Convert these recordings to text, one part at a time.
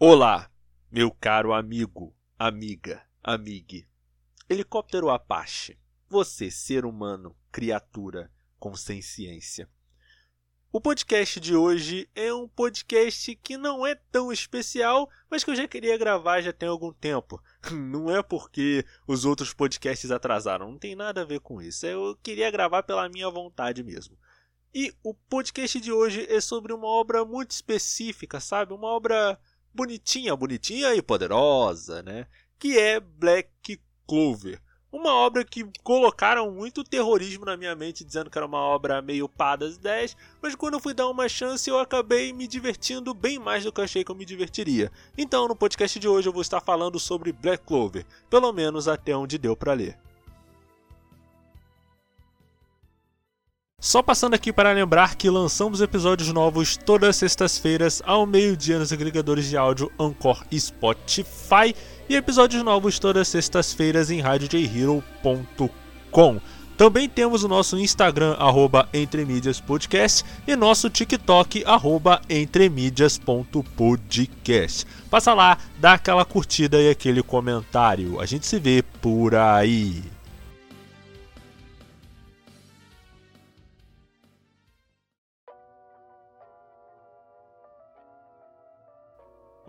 Olá, meu caro amigo, amiga, amigue. Helicóptero Apache, você, ser humano, criatura com consciência. O podcast de hoje é um podcast que não é tão especial, mas que eu já queria gravar já tem algum tempo. Não é porque os outros podcasts atrasaram, não tem nada a ver com isso. Eu queria gravar pela minha vontade mesmo. E o podcast de hoje é sobre uma obra muito específica, sabe? Uma obra bonitinha, bonitinha e poderosa, né? Que é Black Clover. Uma obra que colocaram muito terrorismo na minha mente, dizendo que era uma obra meio pá das 10, mas quando eu fui dar uma chance eu acabei me divertindo bem mais do que eu achei que eu me divertiria. Então no podcast de hoje eu vou estar falando sobre Black Clover, pelo menos até onde deu para ler. Só passando aqui para lembrar que lançamos episódios novos todas as sextas-feiras ao meio-dia nos agregadores de áudio Anchor e Spotify e episódios novos todas as sextas-feiras em radiojhero.com. Também temos o nosso Instagram, arroba entremídiaspodcast, e nosso TikTok, arroba entremídias.podcast. Passa lá, dá aquela curtida e aquele comentário. A gente se vê por aí.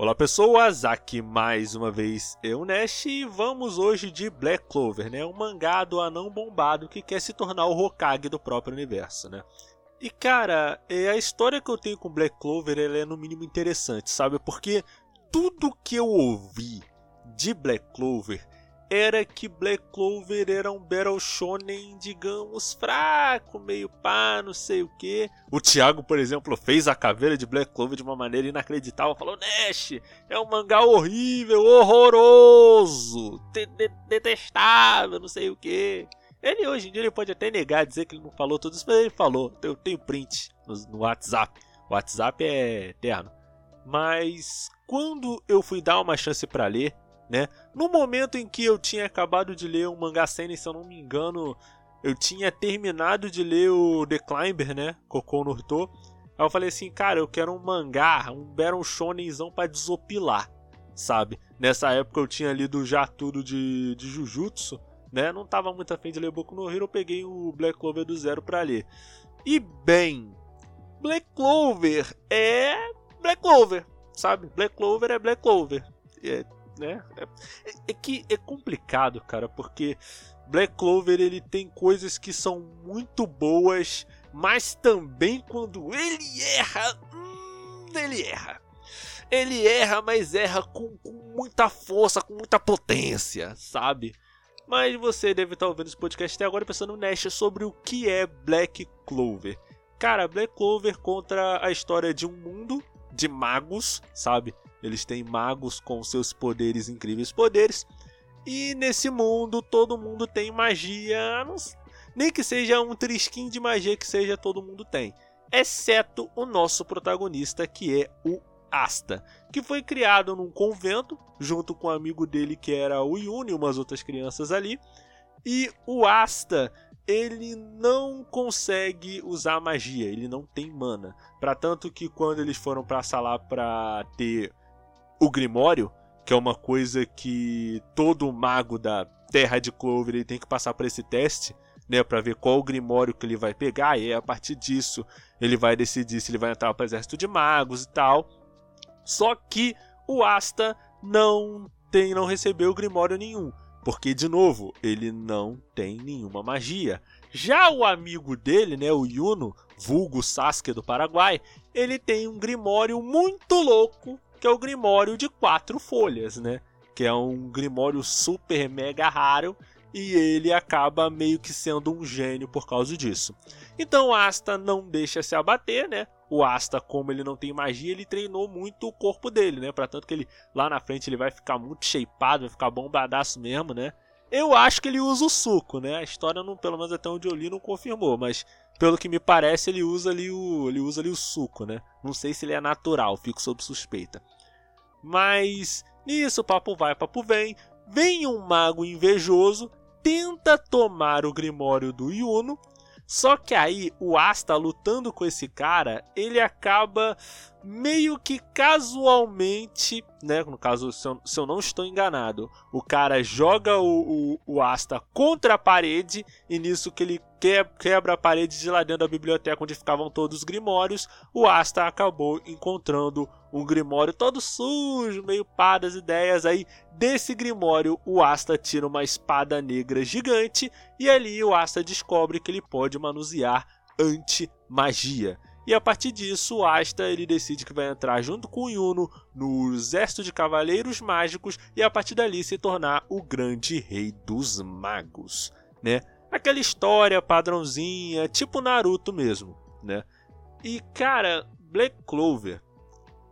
Olá pessoas, aqui mais uma vez eu, Nash, e vamos hoje de Black Clover, né? Um mangá do anão bombado que quer se tornar o Hokage do próprio universo, né? E cara, é, a história que eu tenho com Black Clover ela é no mínimo interessante, sabe? Porque tudo que eu ouvi de Black Clover era que Black Clover era um Battle Shonen, digamos, fraco, meio pá, não sei o que. O Thiago, por exemplo, fez a caveira de Black Clover de uma maneira inacreditável. Falou: Nash, é um mangá horrível, horroroso, de de detestável, não sei o que. Ele hoje em dia ele pode até negar, dizer que ele não falou tudo isso, mas ele falou. Eu tenho print no, no WhatsApp. O WhatsApp é eterno. Mas quando eu fui dar uma chance para ler, né? No momento em que eu tinha acabado de ler um mangá seinen, se eu não me engano, eu tinha terminado de ler o The Climber, né? Kokou no. Aí eu falei assim, cara, eu quero um mangá, um Battle Shonenzão pra desopilar, sabe? Nessa época eu tinha lido já tudo de, de Jujutsu, né? Não tava muito afim de ler Boku no Hero, eu peguei o Black Clover do zero pra ler. E bem, Black Clover é Black Clover, sabe? Black Clover é Black Clover. É, né? É, é, que é complicado, cara, porque Black Clover ele tem coisas que são muito boas, mas também quando ele erra, hum, ele erra. Ele erra, mas erra com, com muita força, com muita potência, sabe? Mas você deve estar ouvindo esse podcast até agora pensando, Nash, sobre o que é Black Clover. Cara, Black Clover contra a história de um mundo de magos, sabe? Eles têm magos com seus poderes, incríveis poderes. E nesse mundo todo mundo tem magia, nem que seja um trisquinho de magia que seja todo mundo tem, exceto o nosso protagonista que é o Asta, que foi criado num convento junto com um amigo dele que era o Yuni e umas outras crianças ali. E o Asta, ele não consegue usar magia, ele não tem mana. Para tanto que quando eles foram para sala para ter o Grimório, que é uma coisa que todo mago da Terra de Clover ele tem que passar por esse teste, né, para ver qual o Grimório que ele vai pegar, e a partir disso ele vai decidir se ele vai entrar para o exército de magos e tal. Só que o Asta não tem, não recebeu Grimório nenhum, porque de novo ele não tem nenhuma magia. Já o amigo dele, né, o Yuno, vulgo Sasuke do Paraguai, ele tem um Grimório muito louco que é o Grimório de quatro folhas, né? Que é um Grimório super mega raro e ele acaba meio que sendo um gênio por causa disso. Então o Asta não deixa se abater, né? O Asta, como ele não tem magia, ele treinou muito o corpo dele, né? Para tanto que ele lá na frente ele vai ficar muito shapeado, vai ficar bombadaço mesmo, né? Eu acho que ele usa o suco, né? A história não, pelo menos até onde eu li, não confirmou, mas pelo que me parece, ele usa ali o, ele usa ali o suco, né? Não sei se ele é natural, fico sob suspeita. Mas nisso, papo vai, papo vem. Vem um mago invejoso, tenta tomar o Grimório do Yuno, Só que aí o Asta lutando com esse cara, ele acaba meio que casualmente, né? No caso, se eu, se eu não estou enganado, o cara joga o, o, o, Asta contra a parede e nisso que ele quebra a parede de lá dentro da biblioteca onde ficavam todos os grimórios, o Asta acabou encontrando um grimório todo sujo, meio pá das ideias. Aí desse grimório, o Asta tira uma espada negra gigante e ali o Asta descobre que ele pode manusear anti-magia. E a partir disso, o Asta ele decide que vai entrar junto com o Yuno no exército de cavaleiros mágicos e a partir dali se tornar o grande rei dos magos, né? Aquela história padrãozinha, tipo Naruto mesmo, né? E cara, Black Clover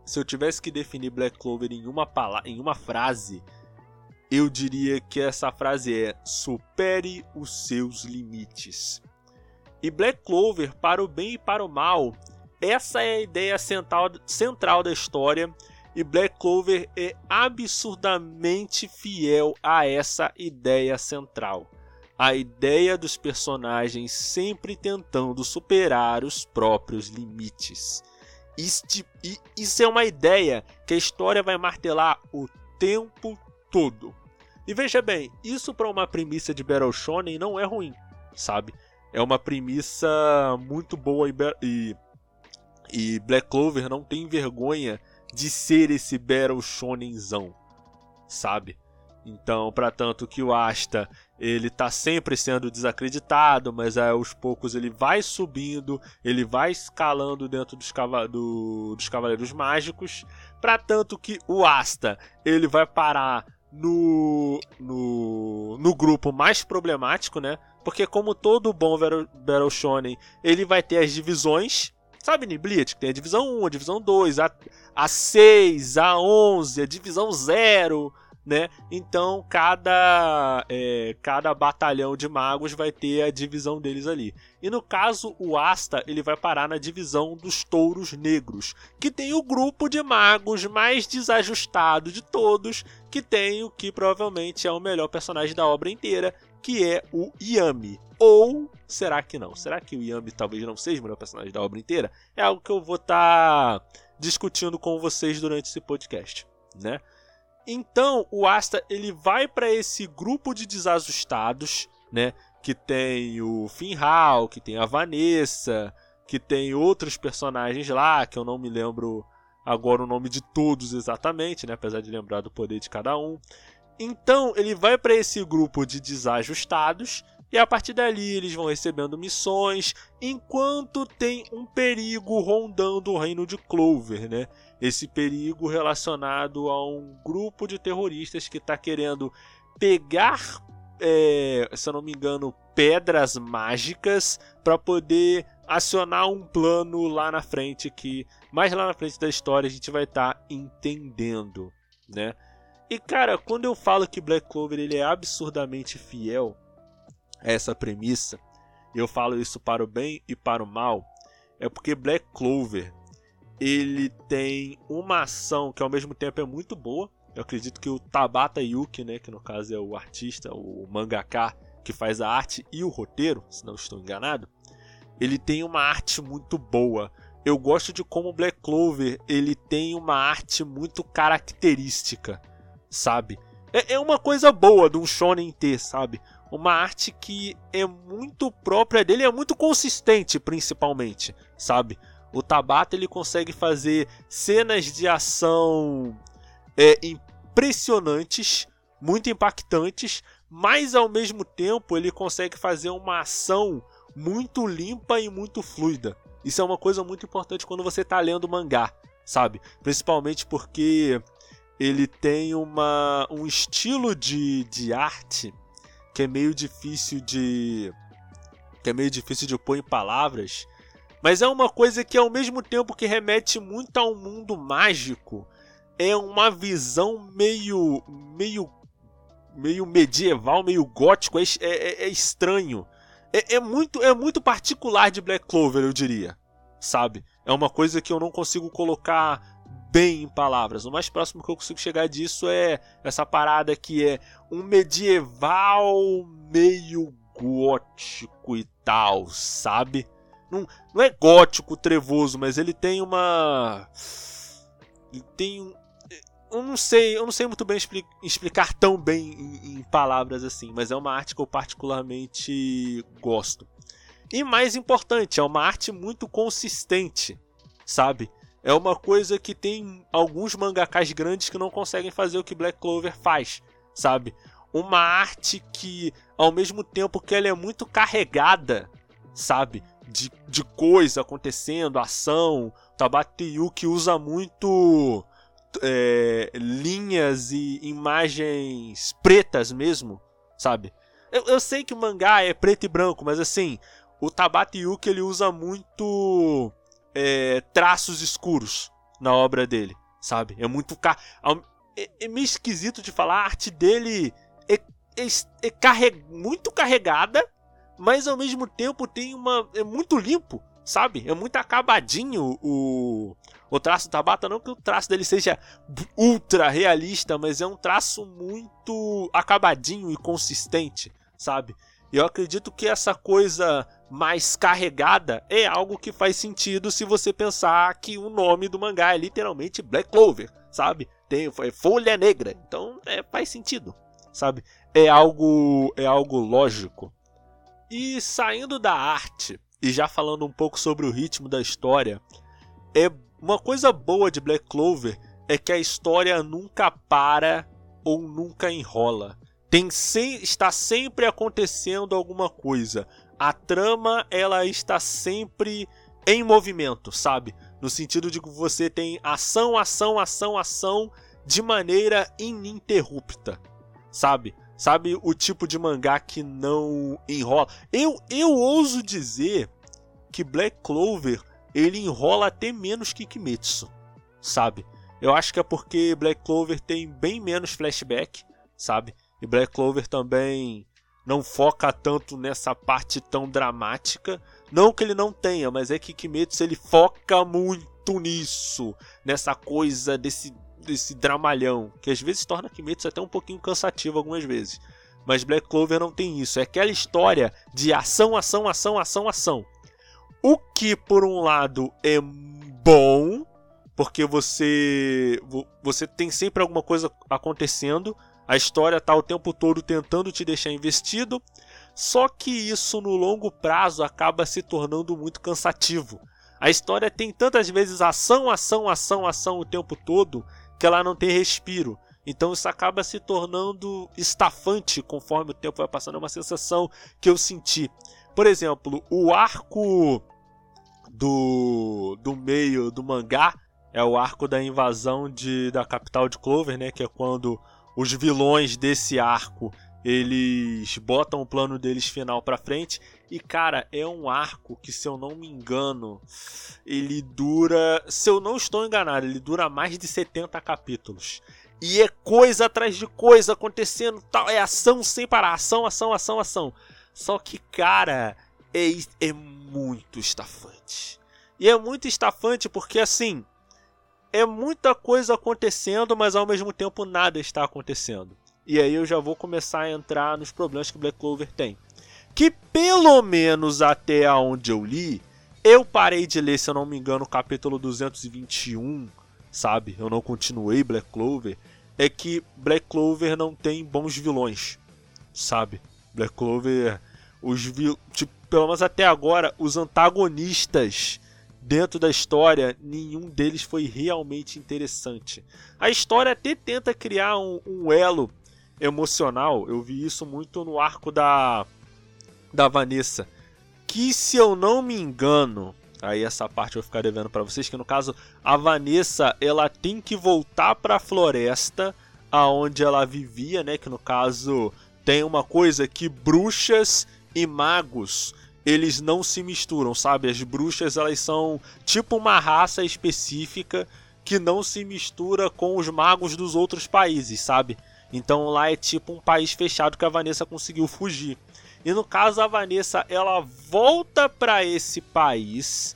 se eu tivesse que definir Black Clover em uma palavra, em uma frase, eu diria que essa frase é: supere os seus limites. E Black Clover, para o bem e para o mal, essa é a ideia central, central da história. E Black Clover é absurdamente fiel a essa ideia central. A ideia dos personagens sempre tentando superar os próprios limites. Isso é uma ideia que a história vai martelar o tempo todo. E veja bem, isso para uma premissa de Battle Shonen não é ruim, sabe? É uma premissa muito boa e, e Black Clover não tem vergonha de ser esse Battle Shonenzão, sabe? Então, para tanto que o Asta ele tá sempre sendo desacreditado, mas aos poucos ele vai subindo, ele vai escalando dentro dos, cava do, dos Cavaleiros Mágicos, para tanto que o Asta ele vai parar no, no, no grupo mais problemático, né? Porque como todo bom Battle Shonen, ele vai ter as divisões, sabe Niblit? Que tem a divisão 1, a divisão 2, a, a 6, a 11, a divisão 0 né? Então cada é, cada batalhão de magos vai ter a divisão deles ali. E no caso o Asta ele vai parar na divisão dos touros negros, que tem o grupo de magos mais desajustado de todos, que tem o que provavelmente é o melhor personagem da obra inteira, que é o Yami. Ou será que não? Será que o Yami talvez não seja o melhor personagem da obra inteira? É algo que eu vou estar tá discutindo com vocês durante esse podcast, né? Então, o Asta ele vai para esse grupo de desajustados, né? Que tem o Finhal, que tem a Vanessa, que tem outros personagens lá, que eu não me lembro agora o nome de todos exatamente, né? Apesar de lembrar do poder de cada um. Então, ele vai para esse grupo de desajustados e a partir dali eles vão recebendo missões, enquanto tem um perigo rondando o reino de Clover, né? Esse perigo relacionado a um grupo de terroristas que está querendo pegar, é, se eu não me engano, pedras mágicas para poder acionar um plano lá na frente que mais lá na frente da história a gente vai estar tá entendendo, né? E cara, quando eu falo que Black Clover ele é absurdamente fiel a essa premissa, eu falo isso para o bem e para o mal, é porque Black Clover ele tem uma ação que ao mesmo tempo é muito boa. Eu acredito que o Tabata Yuki, né, que no caso é o artista, o mangaka que faz a arte e o roteiro, se não estou enganado, ele tem uma arte muito boa. Eu gosto de como Black Clover ele tem uma arte muito característica, sabe? É, é uma coisa boa de um shonen ter, sabe? Uma arte que é muito própria dele, é muito consistente, principalmente, sabe? O Tabata ele consegue fazer cenas de ação é, impressionantes, muito impactantes, mas ao mesmo tempo ele consegue fazer uma ação muito limpa e muito fluida. Isso é uma coisa muito importante quando você está lendo mangá, sabe? Principalmente porque ele tem uma, um estilo de, de arte que é meio difícil de que é meio difícil de pôr em palavras, mas é uma coisa que ao mesmo tempo que remete muito ao mundo mágico, é uma visão meio meio meio medieval, meio gótico, é, é, é estranho. É, é, muito é muito particular de Black Clover, eu diria. Sabe? É uma coisa que eu não consigo colocar bem em palavras. O mais próximo que eu consigo chegar disso é essa parada que é um medieval meio gótico e tal, sabe? Não, não é gótico trevoso, mas ele tem uma. Ele tem eu não sei, eu não sei muito bem explicar tão bem em, em, palavras assim, mas é uma arte que eu particularmente gosto. E mais importante, é uma arte muito consistente, sabe? É uma coisa que tem alguns mangakas grandes que não conseguem fazer o que Black Clover faz, sabe? Uma arte que, ao mesmo tempo que ela é muito carregada, sabe? De, de coisa acontecendo, ação. Tabata que usa muito é, linhas e imagens pretas mesmo, sabe? Eu, eu, sei que o mangá é preto e branco, mas assim, o Tabata Yuki ele usa muito é, traços escuros na obra dele, sabe? É muito. É, é meio esquisito de falar, a arte dele é, é, é carreg... muito carregada, mas ao mesmo tempo tem uma. É muito limpo, sabe? É muito acabadinho o, o traço do Tabata. Não que o traço dele seja ultra realista, mas é um traço muito acabadinho e consistente, sabe? E eu acredito que essa coisa mais carregada é algo que faz sentido se você pensar que o nome do mangá é literalmente Black Clover, sabe? Tem é folha negra, então é, faz sentido, sabe? É algo é algo lógico. E saindo da arte, e já falando um pouco sobre o ritmo da história, é uma coisa boa de Black Clover é que a história nunca para ou nunca enrola. Tem se, está sempre acontecendo alguma coisa. A trama ela está sempre em movimento, sabe? No sentido de que você tem ação, ação, ação, ação de maneira ininterrupta, sabe? Sabe o tipo de mangá que não enrola? Eu, eu ouso dizer que Black Clover ele enrola até menos que Kimetsu, sabe? Eu acho que é porque Black Clover tem bem menos flashback, sabe? E Black Clover também não foca tanto nessa parte tão dramática. Não que ele não tenha, mas é que Kimetsu ele foca muito nisso, nessa coisa desse desse dramalhão, que às vezes torna Kimetsu até um pouquinho cansativo algumas vezes. Mas Black Clover não tem isso, é aquela história de ação, ação, ação, ação, ação. O que por um lado é bom, porque você você tem sempre alguma coisa acontecendo, a história tá o tempo todo tentando te deixar investido, só que isso no longo prazo acaba se tornando muito cansativo. A história tem tantas vezes ação, ação, ação, ação o tempo todo que ela não tem respiro. Então isso acaba se tornando estafante conforme o tempo vai passando. É uma sensação que eu senti. Por exemplo, o arco do, do meio do mangá é o arco da invasão de, da capital de Clover, né? Que é quando os vilões desse arco eles botam o plano deles final para frente e cara, é um arco que se eu não me engano, ele dura, se eu não estou enganado, ele dura mais de 70 capítulos. E é coisa atrás de coisa acontecendo, tal, é ação sem parar, ação, ação, ação, ação. Só que cara, é, é muito estafante. E é muito estafante porque assim, é muita coisa acontecendo, mas ao mesmo tempo nada está acontecendo. E aí eu já vou começar a entrar nos problemas que Black Clover tem. Que pelo menos até onde eu li, eu parei de ler, se eu não me engano, o capítulo 221, sabe? Eu não continuei Black Clover. É que Black Clover não tem bons vilões, sabe? Black Clover, os vil... tipo, pelo menos até agora, os antagonistas dentro da história, nenhum deles foi realmente interessante. A história até tenta criar um, um elo emocional, eu vi isso muito no arco da da Vanessa, que se eu não me engano, aí essa parte eu vou ficar devendo para vocês que no caso a Vanessa, ela tem que voltar para a floresta aonde ela vivia, né, que no caso tem uma coisa que bruxas e magos eles não se misturam, sabe? As bruxas elas são tipo uma raça específica que não se mistura com os magos dos outros países, sabe? Então lá é tipo um país fechado que a Vanessa conseguiu fugir. E no caso a Vanessa, ela volta para esse país,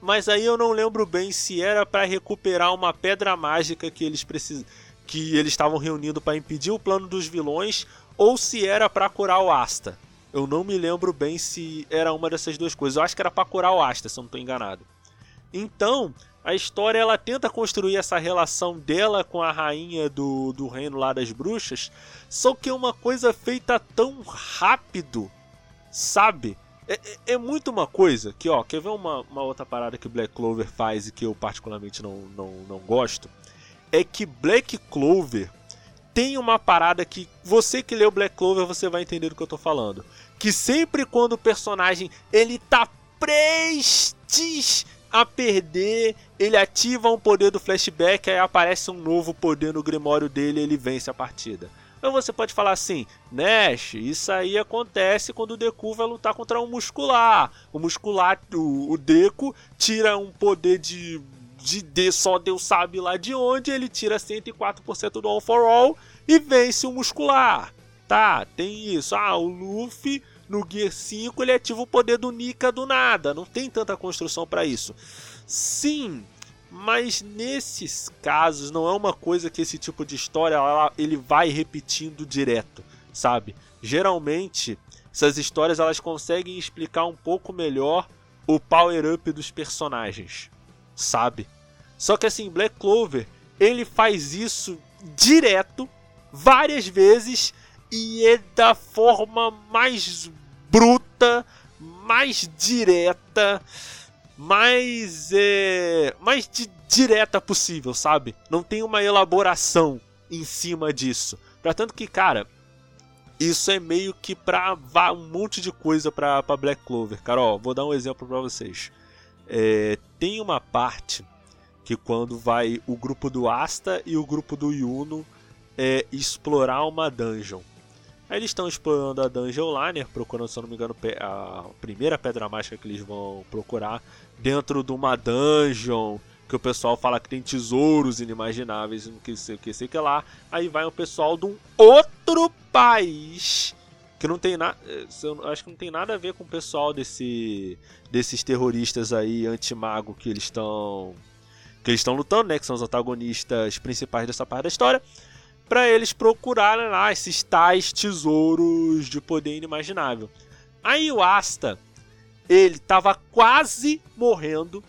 mas aí eu não lembro bem se era para recuperar uma pedra mágica que eles precis... que eles estavam reunindo para impedir o plano dos vilões ou se era para curar o Asta, Eu não me lembro bem se era uma dessas duas coisas. Eu acho que era para curar o Asta, se eu não estou enganado. Então, a história ela tenta construir essa relação dela com a rainha do, do reino lá das bruxas, só que é uma coisa feita tão rápido, sabe? É, é, é muito uma coisa que, ó, quer ver uma, uma outra parada que Black Clover faz e que eu particularmente não, não, não gosto? É que Black Clover tem uma parada que você que leu Black Clover você vai entender do que eu tô falando. Que sempre quando o personagem ele tá prestes a perder, ele ativa um poder do flashback, aí aparece um novo poder no grimório dele e ele vence a partida. Ou você pode falar assim, Nash, isso aí acontece quando o Deku vai lutar contra um muscular. O muscular, o, o Deku, tira um poder de, de, de só Deus sabe lá de onde, ele tira 104% do All for All e vence o muscular. Tá, tem isso. Ah, o Luffy no Gear 5 ele ativa o poder do Nika do nada. Não tem tanta construção para isso. Sim, mas nesses casos não é uma coisa que esse tipo de história ela, ele vai repetindo direto, sabe? Geralmente essas histórias elas conseguem explicar um pouco melhor o power up dos personagens, sabe? Só que assim, Black Clover, ele faz isso direto, várias vezes e é da forma mais bruta, mais direta mais é, mais de, direta possível, sabe? Não tem uma elaboração em cima disso. Pra tanto que, cara, isso é meio que pra um monte de coisa pra, pra Black Clover. Cara, ó, vou dar um exemplo pra vocês. É, tem uma parte que quando vai o grupo do Asta e o grupo do Yuno é, explorar uma dungeon. Aí eles estão explorando a dungeon né? Procurando, se eu não me engano, a primeira pedra mágica que eles vão procurar dentro de uma dungeon. Que o pessoal fala que tem tesouros inimagináveis, não sei o que, sei que lá. Aí vai um pessoal de um outro país que não tem nada, eh, acho que não tem nada a ver com o pessoal desse desses terroristas aí anti-mago que eles estão que eles estão lutando, né, que são os antagonistas principais dessa parte da história para eles procurarem lá esses tais tesouros de poder inimaginável. Aí o Asta, ele tava quase morrendo,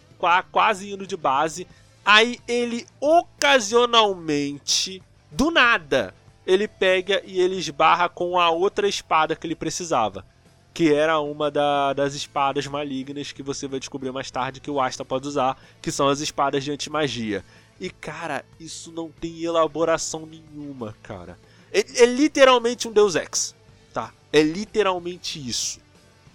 quase indo de base. Aí ele ocasionalmente, do nada, ele pega e ele esbarra com a outra espada que ele precisava. Que era uma da, das espadas malignas que você vai descobrir mais tarde que o Asta pode usar, que são as espadas de antimagia. E cara, isso não tem elaboração nenhuma, cara. É, é literalmente um Deus Ex, tá? É literalmente isso.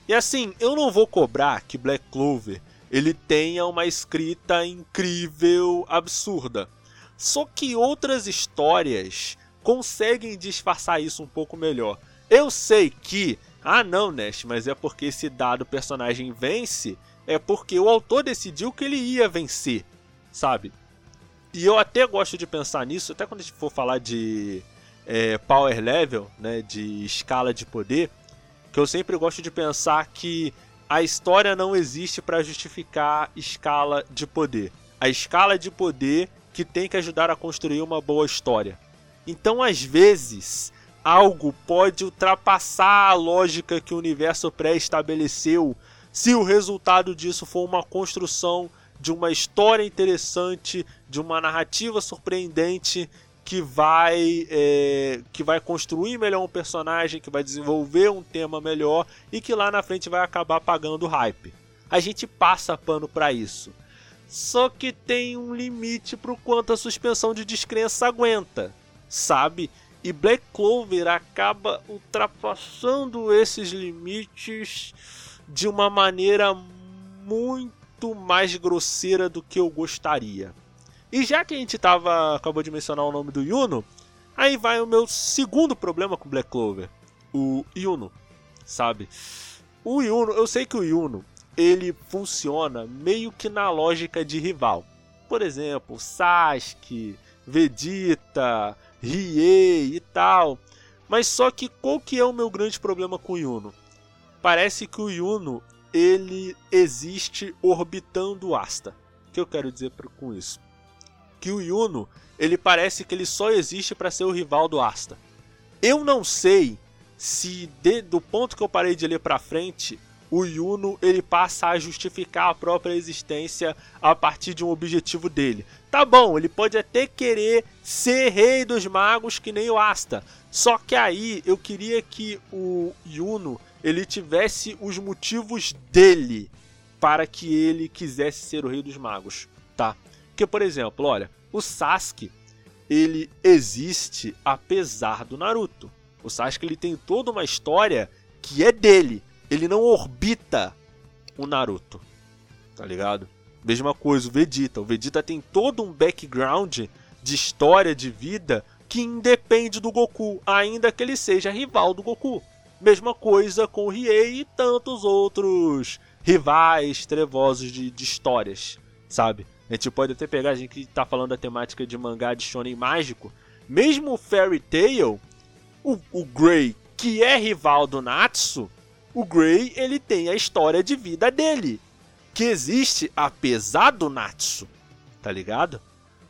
E assim, eu não vou cobrar que Black Clover ele tenha uma escrita incrível, absurda. Só que outras histórias conseguem disfarçar isso um pouco melhor. Eu sei que, ah não, Nash, mas é porque esse dado personagem vence, é porque o autor decidiu que ele ia vencer, sabe? E eu até gosto de pensar nisso, até quando a gente for falar de é, power level, né, de escala de poder, que eu sempre gosto de pensar que a história não existe para justificar escala de poder. A escala de poder que tem que ajudar a construir uma boa história. Então, às vezes, algo pode ultrapassar a lógica que o universo pré-estabeleceu se o resultado disso for uma construção de uma história interessante, de uma narrativa surpreendente que vai é, que vai construir melhor um personagem, que vai desenvolver um tema melhor e que lá na frente vai acabar pagando hype. A gente passa pano para isso. Só que tem um limite pro quanto a suspensão de descrença aguenta, sabe? E Black Clover acaba ultrapassando esses limites de uma maneira muito muito mais grosseira do que eu gostaria. E já que a gente tava, acabou de mencionar o nome do Yuno, aí vai o meu segundo problema com Black Clover, o Yuno, sabe? O Yuno, eu sei que o Yuno, ele funciona meio que na lógica de rival. Por exemplo, Sasuke, Vegeta, Riei e tal. Mas só que qual que é o meu grande problema com o Yuno? Parece que o Yuno ele existe orbitando Asta. O que eu quero dizer com isso? Que o Yuno, ele parece que ele só existe para ser o rival do Asta. Eu não sei se de, do ponto que eu parei de ler para frente, o Yuno ele passa a justificar a própria existência a partir de um objetivo dele. Tá bom, ele pode até querer ser rei dos magos que nem o Asta. Só que aí eu queria que o Yuno ele tivesse os motivos dele para que ele quisesse ser o rei dos magos, tá? Porque por exemplo, olha, o Sasuke ele existe apesar do Naruto. O Sasuke ele tem toda uma história que é dele. Ele não orbita o Naruto. Tá ligado? Mesma coisa o Vegeta. O Vegeta tem todo um background de história de vida que independe do Goku, ainda que ele seja rival do Goku. Mesma coisa com o Riei e tantos outros rivais trevosos de, de histórias, sabe? A gente pode até pegar a gente que tá falando da temática de mangá de shonen mágico. Mesmo o Fairy Tail, o, o Grey, que é rival do Natsu, o Grey ele tem a história de vida dele, que existe apesar do Natsu, tá ligado?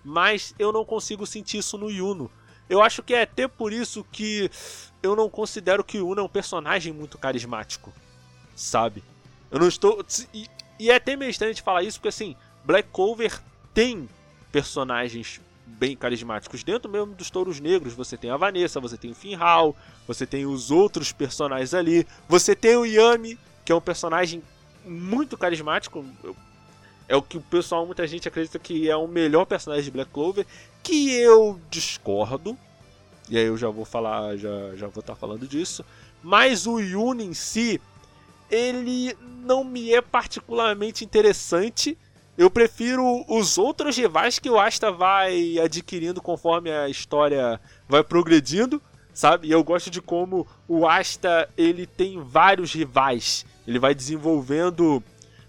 Mas eu não consigo sentir isso no Yuno. Eu acho que é até por isso que eu não considero que o Yuno é um personagem muito carismático, sabe? Eu não estou. E, e é até meio estranho de falar isso, porque assim, Black Clover tem personagens bem carismáticos. Dentro mesmo dos Touros Negros, você tem a Vanessa, você tem o Finhal, você tem os outros personagens ali, você tem o Yami, que é um personagem muito carismático. É o que o pessoal, muita gente acredita que é o melhor personagem de Black Clover, que eu discordo. E aí eu já vou falar, já, já vou estar falando disso. Mas o Yun em si, ele não me é particularmente interessante eu prefiro os outros rivais que o Asta vai adquirindo conforme a história vai progredindo, sabe? E eu gosto de como o Asta ele tem vários rivais. Ele vai desenvolvendo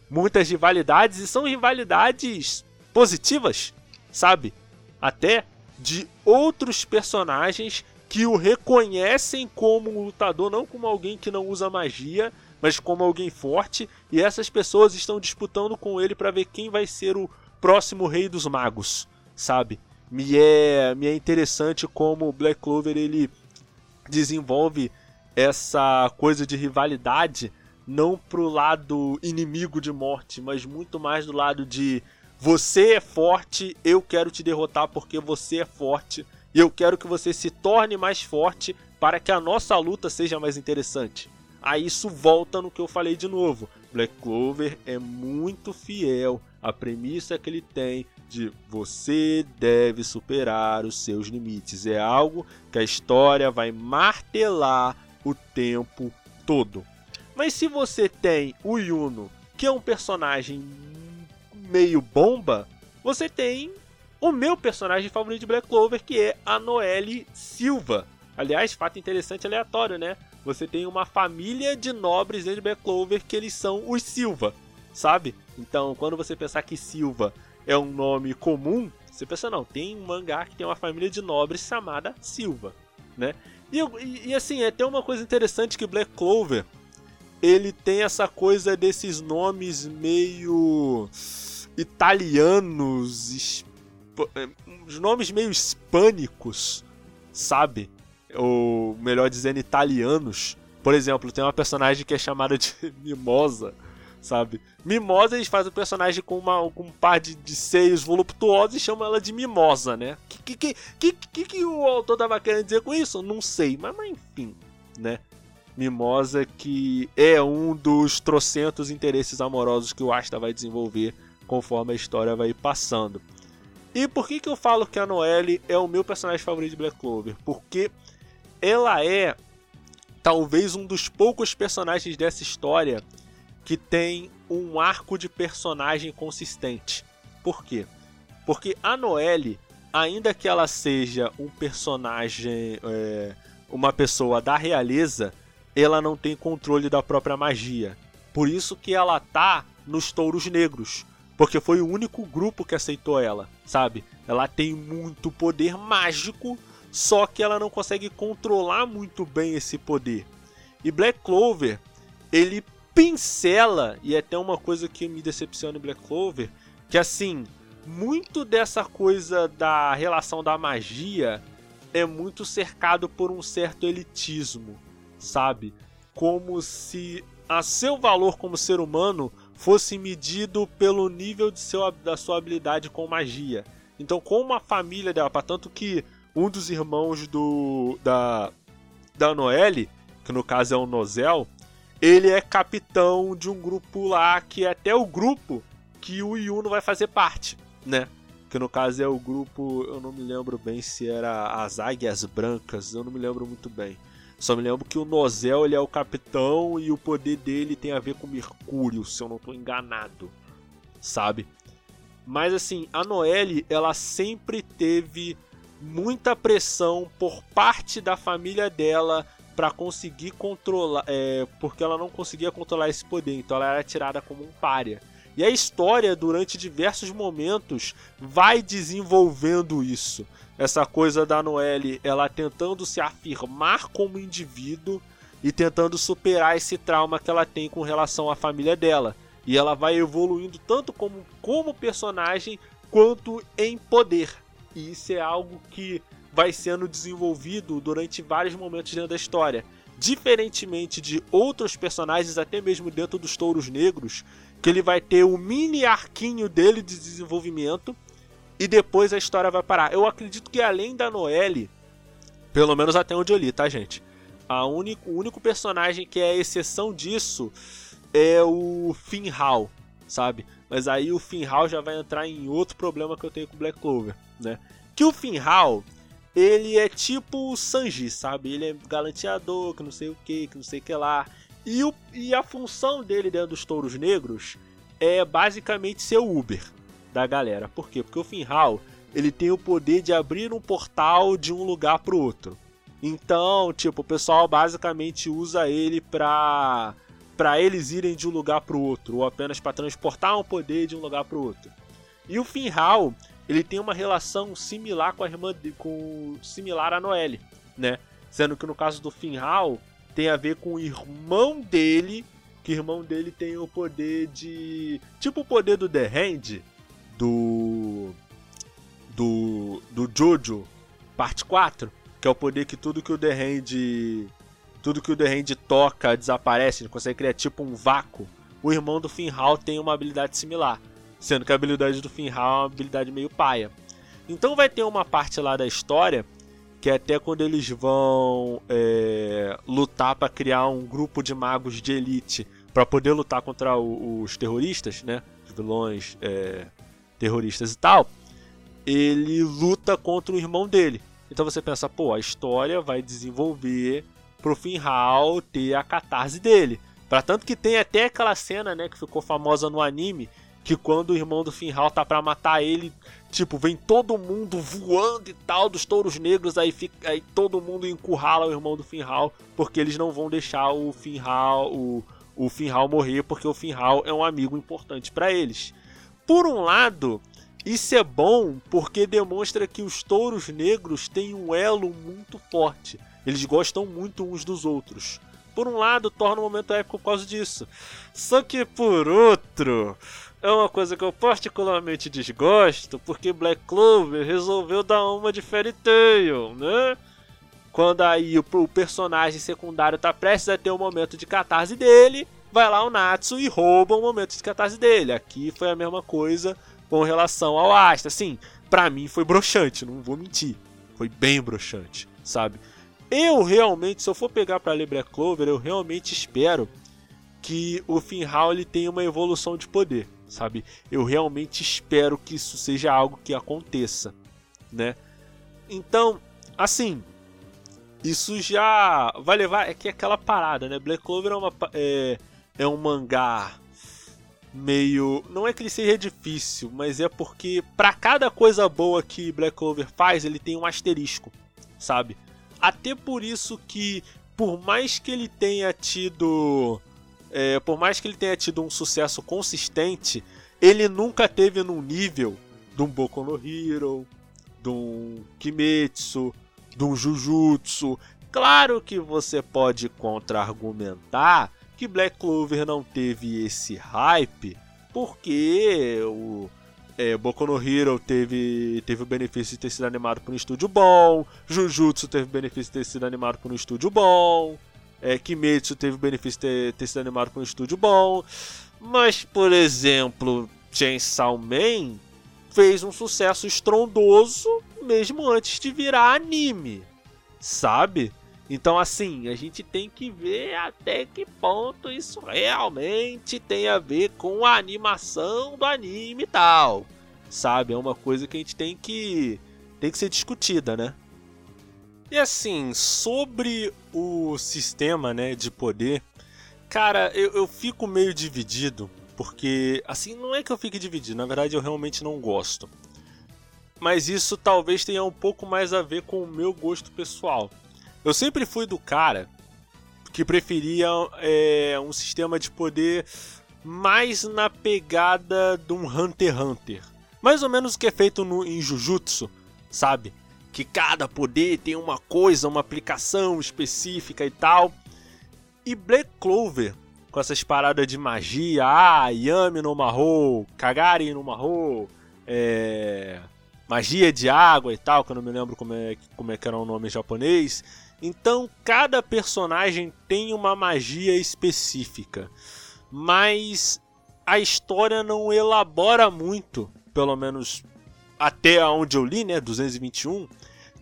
muitas rivalidades e são rivalidades positivas, sabe? Até de outros personagens que o reconhecem como um lutador, não como alguém que não usa magia, mas como alguém forte, e essas pessoas estão disputando com ele para ver quem vai ser o próximo rei dos magos, sabe? Me é, me é interessante como o Black Clover ele desenvolve essa coisa de rivalidade não pro lado inimigo de morte, mas muito mais do lado de você é forte, eu quero te derrotar porque você é forte, e eu quero que você se torne mais forte para que a nossa luta seja mais interessante. Aí isso volta no que eu falei de novo. Black Clover é muito fiel à premissa que ele tem de você deve superar os seus limites. É algo que a história vai martelar o tempo todo. Mas se você tem o Yuno, que é um personagem meio bomba, você tem o meu personagem favorito de Black Clover, que é a Noelle Silva. Aliás, fato interessante aleatório, né? você tem uma família de nobres de Black Clover que eles são os Silva, sabe? Então, quando você pensar que Silva é um nome comum, você pensa, não, tem um mangá que tem uma família de nobres chamada Silva, né? E, e, e assim, é até uma coisa interessante que Black Clover, ele tem essa coisa desses nomes meio italianos, os nomes meio hispânicos, sabe? ou melhor dizendo, italianos. Por exemplo, tem uma personagem que é chamada de Mimosa, sabe? Mimosa, eles fazem o personagem com, uma, com um par de, de seios voluptuosos e chamam ela de Mimosa, né? Que, que, que, que, que, o autor tava querendo dizer com isso? Não sei, mas, mas enfim, né? Mimosa que é um dos trocentos interesses amorosos que o Asta vai desenvolver conforme a história vai passando. E por que, que eu falo que a Noelle é o meu personagem favorito de Black Clover? Porque ela é talvez um dos poucos personagens dessa história que tem um arco de personagem consistente. Por quê? Porque a Noelle, ainda que ela seja um personagem, é, uma pessoa da realeza, ela não tem controle da própria magia. Por isso que ela tá nos Touros Negros, porque foi o único grupo que aceitou ela, sabe? Ela tem muito poder mágico, só que ela não consegue controlar muito bem esse poder. E Black Clover, ele pincela, e é até uma coisa que me decepciona em Black Clover, que assim, muito dessa coisa da relação da magia é muito cercado por um certo elitismo, sabe? Como se a seu valor como ser humano fosse medido pelo nível de seu, da sua habilidade com magia. Então, como a família dela, para tanto que um dos irmãos do da da Noelle, que no caso é o Nozel, ele é capitão de um grupo lá que é até o grupo que o Yuno vai fazer parte, né? Que no caso é o grupo, eu não me lembro bem se era as Águias Brancas, eu não me lembro muito bem. Só me lembro que o Nozel ele é o capitão e o poder dele tem a ver com Mercúrio, se eu não estou enganado, sabe? Mas assim, a Noelle, ela sempre teve muita pressão por parte da família dela para conseguir controlar, é, porque ela não conseguia controlar esse poder, então ela era tirada como um pária. E a história, durante diversos momentos, vai desenvolvendo isso. Essa coisa da Noelle, ela tentando se afirmar como indivíduo e tentando superar esse trauma que ela tem com relação à família dela. E ela vai evoluindo tanto como, como personagem quanto em poder. E isso é algo que vai sendo desenvolvido durante vários momentos dentro da história. Diferentemente de outros personagens, até mesmo dentro dos Touros Negros, que ele vai ter o mini arquinho dele de desenvolvimento e depois a história vai parar. Eu acredito que além da Noelle, pelo menos até onde eu li, tá, gente? A único, o único personagem que é exceção disso é o Finhal, sabe? Mas aí o Finhal já vai entrar em outro problema que eu tenho com Black Clover, né? Que o Finhal, ele é tipo o Sanji, sabe? Ele é galanteador, que não sei o que, que não sei o que lá. E, o, e a função dele dentro dos touros negros é basicamente ser o Uber da galera. Por quê? Porque o Finhal ele tem o poder de abrir um portal de um lugar para outro. Então, tipo, o pessoal basicamente usa ele para para eles irem de um lugar para o outro, ou apenas para transportar um poder de um lugar para o outro. E o Finhal, ele tem uma relação similar com a irmã de, com similar a Noelle, né? Sendo que no caso do Finhal, tem a ver com o irmão dele, que o irmão dele tem o poder de. Tipo o poder do The Hand, do. Do. Do Jojo, parte 4, que é o poder que tudo que o The Hand. Tudo que o The Hand toca desaparece, ele consegue criar tipo um vácuo. O irmão do Finhal tem uma habilidade similar, sendo que a habilidade do Finhal é uma habilidade meio paia. Então vai ter uma parte lá da história que é até quando eles vão é, lutar para criar um grupo de magos de elite para poder lutar contra o, os terroristas, né? Os vilões é, terroristas e tal. Ele luta contra o irmão dele. Então você pensa, pô, a história vai desenvolver pro Finhal ter a catarse dele. Para tanto que tem até aquela cena, né, que ficou famosa no anime, que quando o irmão do Finhal tá para matar ele, tipo, vem todo mundo voando e tal dos touros negros, aí, fica, aí todo mundo encurrala o irmão do Finhal, porque eles não vão deixar o Finhal, o, o Finhal morrer, porque o Finhal é um amigo importante para eles. Por um lado, isso é bom porque demonstra que os touros negros têm um elo muito forte. Eles gostam muito uns dos outros. Por um lado, torna o momento épico por causa disso. Só que por outro, é uma coisa que eu particularmente desgosto, porque Black Clover resolveu dar uma de Fairy Tail, né? Quando aí o, personagem secundário tá prestes a ter o momento de catarse dele, vai lá o Natsu e rouba o momento de catarse dele. Aqui foi a mesma coisa com relação ao Asta. Assim, pra mim foi broxante, não vou mentir. Foi bem broxante, sabe? Eu realmente, se eu for pegar para ler Black Clover, eu realmente espero que o Finhal tenha uma evolução de poder sabe? Eu realmente espero que isso seja algo que aconteça, né? Então, assim, isso já vai levar é que é aquela parada, né? Black Clover é, uma, é, é um mangá meio, não é que ele seja difícil, mas é porque para cada coisa boa que Black Clover faz, ele tem um asterisco, sabe? Até por isso que por mais que ele tenha tido é, por mais que ele tenha tido um sucesso consistente, ele nunca teve num nível de um Boku no Hero, de um Kimetsu, de um Jujutsu. Claro que você pode contra-argumentar que Black Clover não teve esse hype porque o é, Boku no Hero teve, teve o benefício de ter sido animado por um estúdio bom, Jujutsu teve o benefício de ter sido animado por um estúdio bom, É, Kimetsu teve o benefício de ter, ter sido animado por um estúdio bom. Mas, por exemplo, Chainsaw Man fez um sucesso estrondoso mesmo antes de virar anime, sabe? Então, assim, a gente tem que ver até que ponto isso realmente tem a ver com a animação do anime e tal, sabe? É uma coisa que a gente tem que tem que ser discutida, né? E assim, sobre o sistema, né, de poder, cara, eu, eu fico meio dividido porque, assim, não é que eu fique dividido, na verdade eu realmente não gosto. Mas isso talvez tenha um pouco mais a ver com o meu gosto pessoal. Eu sempre fui do cara que preferia é, um sistema de poder mais na pegada de um Hunter x Hunter. Mais ou menos o que é feito no, em Jujutsu, sabe? Que cada poder tem uma coisa, uma aplicação específica e tal. E Black Clover com essas paradas de magia, ah, Yami no Mahou, Kagari no Mahou, é, magia de água e tal, que eu não me lembro como é, como é que era o nome japonês. Então, cada personagem tem uma magia específica, mas a história não elabora muito, pelo menos até onde eu li, né, 221,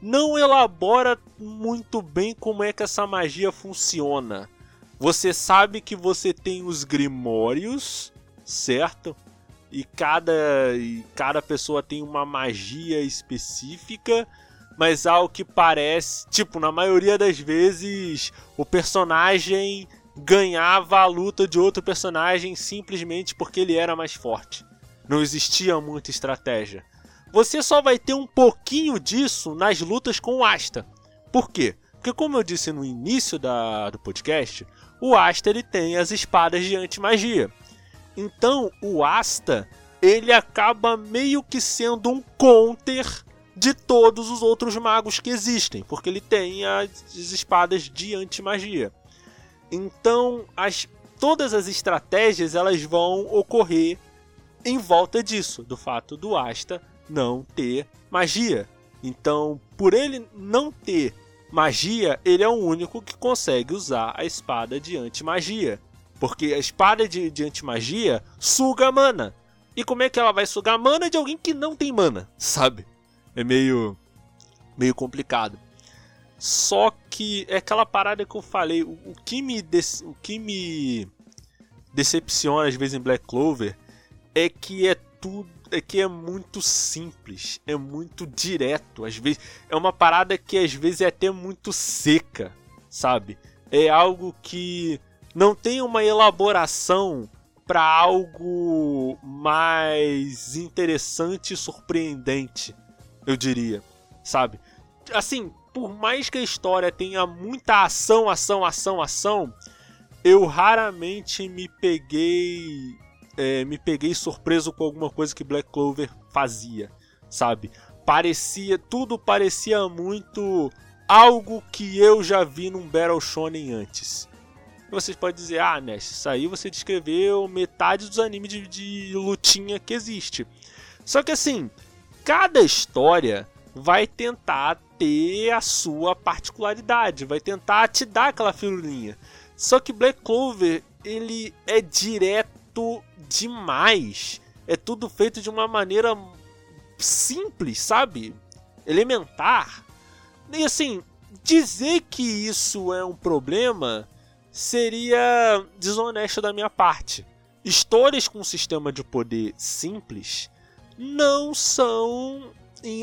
não elabora muito bem como é que essa magia funciona. Você sabe que você tem os grimórios, certo? E cada, e cada pessoa tem uma magia específica, mas ao que parece, tipo, na maioria das vezes, o personagem ganhava a luta de outro personagem simplesmente porque ele era mais forte. Não existia muita estratégia. Você só vai ter um pouquinho disso nas lutas com o Asta. Por quê? Porque como eu disse no início da, do podcast, o Asta ele tem as espadas de anti-magia. Então, o Asta, ele acaba meio que sendo um counter de todos os outros magos que existem, porque ele tem as espadas de anti-magia. Então, as, todas as estratégias elas vão ocorrer em volta disso, do fato do Asta não ter magia. Então, por ele não ter magia, ele é o único que consegue usar a espada de anti-magia. Porque a espada de, de anti-magia suga mana. E como é que ela vai sugar mana de alguém que não tem mana, sabe? É meio meio complicado. Só que é aquela parada que eu falei, o, o que me o que me decepciona às vezes em Black Clover é que é tudo é que é muito simples, é muito direto, às vezes é uma parada que às vezes é até muito seca, sabe? É algo que não tem uma elaboração para algo mais interessante e surpreendente, eu diria, sabe? Assim, por mais que a história tenha muita ação, ação, ação, ação, eu raramente me peguei é, me peguei surpreso com alguma coisa que Black Clover fazia, sabe? Parecia, tudo parecia muito algo que eu já vi num Battle Shonen antes. E vocês podem dizer, ah, Ness, isso aí você descreveu metade dos animes de, de lutinha que existe. Só que assim, cada história vai tentar ter a sua particularidade, vai tentar te dar aquela firulinha. Só que Black Clover, ele é direto demais. É tudo feito de uma maneira simples, sabe? Elementar. E assim, dizer que isso é um problema seria desonesto da minha parte. Histórias com um sistema de poder simples não são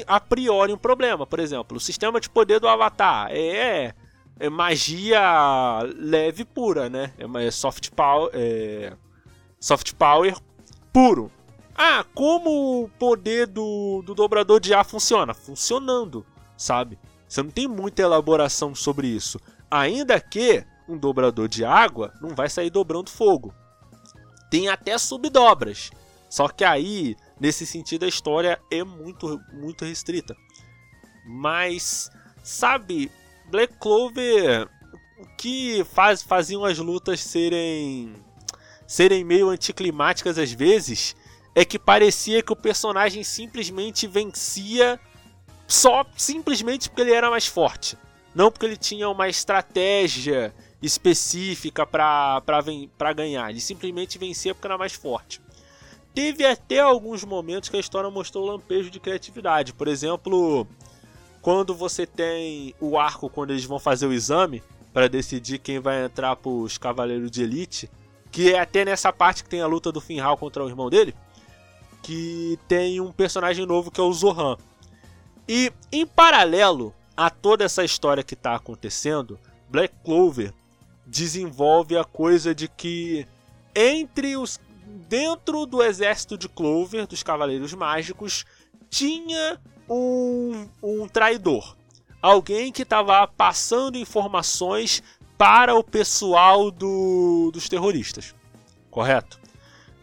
a priori um problema. Por exemplo, o sistema de poder do Avatar é, é magia leve pura, né? É soft power, é soft power puro. Ah, como o poder do, do dobrador de ar funciona? Funcionando, sabe? Você não tem muita elaboração sobre isso. Ainda que um dobrador de água não vai sair dobrando fogo. Tem até subdobras. Só que aí, nesse sentido, a história é muito, muito restrita. Mas, sabe, Black Clover, o que faz, faziam as lutas serem serem meio anticlimáticas às vezes é que parecia que o personagem simplesmente vencia só simplesmente porque ele era mais forte. Não porque ele tinha uma estratégia específica para ganhar. Ele simplesmente vencia porque era mais forte. Teve até alguns momentos que a história mostrou lampejo de criatividade. Por exemplo, quando você tem o arco quando eles vão fazer o exame para decidir quem vai entrar para os Cavaleiros de Elite, que é até nessa parte que tem a luta do Finral contra o irmão dele, que tem um personagem novo que é o Zohan. E em paralelo a toda essa história que está acontecendo, Black Clover desenvolve a coisa de que entre os dentro do exército de Clover, dos Cavaleiros Mágicos, tinha um, um traidor. Alguém que estava passando informações para o pessoal do, dos terroristas. Correto?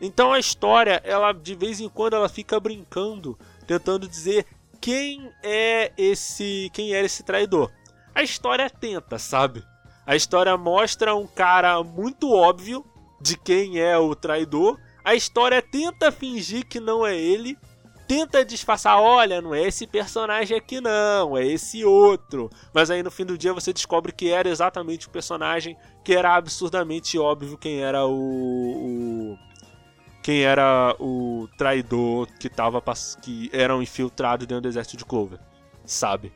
Então a história, ela de vez em quando ela fica brincando, tentando dizer quem é esse, quem era esse traidor. A história tenta, sabe? A história mostra um cara muito óbvio de quem é o traidor. A história tenta fingir que não é ele, tenta disfarçar, olha, não é esse personagem aqui não, é esse outro. Mas aí no fim do dia você descobre que era exatamente o personagem que era absurdamente óbvio quem era o, o quem era o traidor que tava que era um infiltrado dentro do exército de Clover, sabe?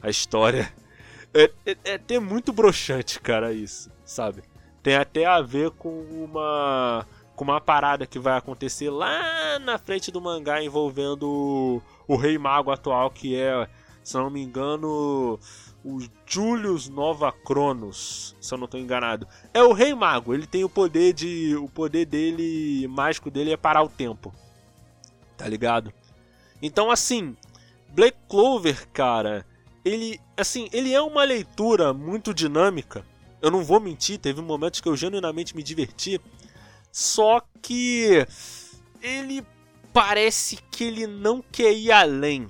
A história é, é, é até muito broxante, cara, isso, sabe? Tem até a ver com uma com uma parada que vai acontecer lá na frente do mangá envolvendo o, o Rei Mago atual, que é, se não me engano, o Julius Nova Cronos, se eu não estou enganado. É o Rei Mago, ele tem o poder de. O poder dele, mágico dele, é parar o tempo. Tá ligado? Então assim, Black Clover, cara, ele, assim, ele é uma leitura muito dinâmica. Eu não vou mentir, teve momentos que eu genuinamente me diverti. Só que ele parece que ele não quer ir além,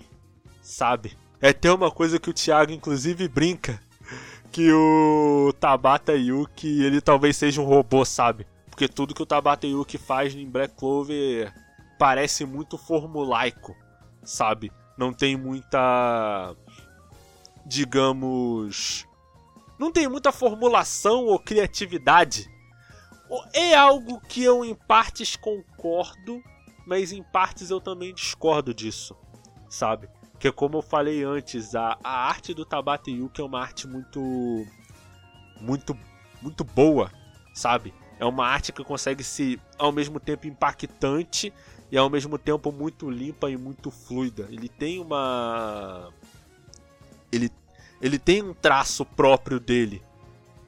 sabe? É até uma coisa que o Thiago inclusive brinca, que o Tabata Yuki, ele talvez seja um robô, sabe? Porque tudo que o Tabata Yuki faz em Black Clover parece muito formulaico, sabe? Não tem muita digamos, não tem muita formulação ou criatividade. É algo que eu em partes concordo, mas em partes eu também discordo disso, sabe? Que como eu falei antes, a, a arte do Tabata Yuki é uma arte muito muito muito boa, sabe? É uma arte que consegue ser ao mesmo tempo impactante e ao mesmo tempo muito limpa e muito fluida. Ele tem uma ele, ele tem um traço próprio dele.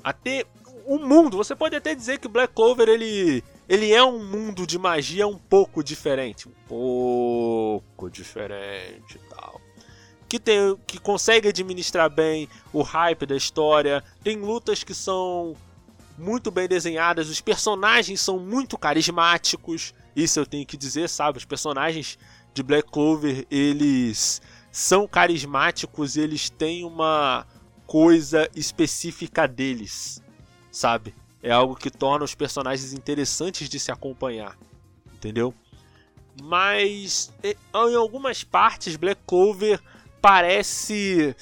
Até o mundo, você pode até dizer que Black Clover ele, ele é um mundo de magia um pouco diferente, um pouco diferente, tal. Que tem que consegue administrar bem o hype da história, tem lutas que são muito bem desenhadas, os personagens são muito carismáticos. Isso eu tenho que dizer, sabe? Os personagens de Black Clover, eles são carismáticos e eles têm uma coisa específica deles, sabe? É algo que torna os personagens interessantes de se acompanhar, entendeu? Mas em algumas partes Black Clover parece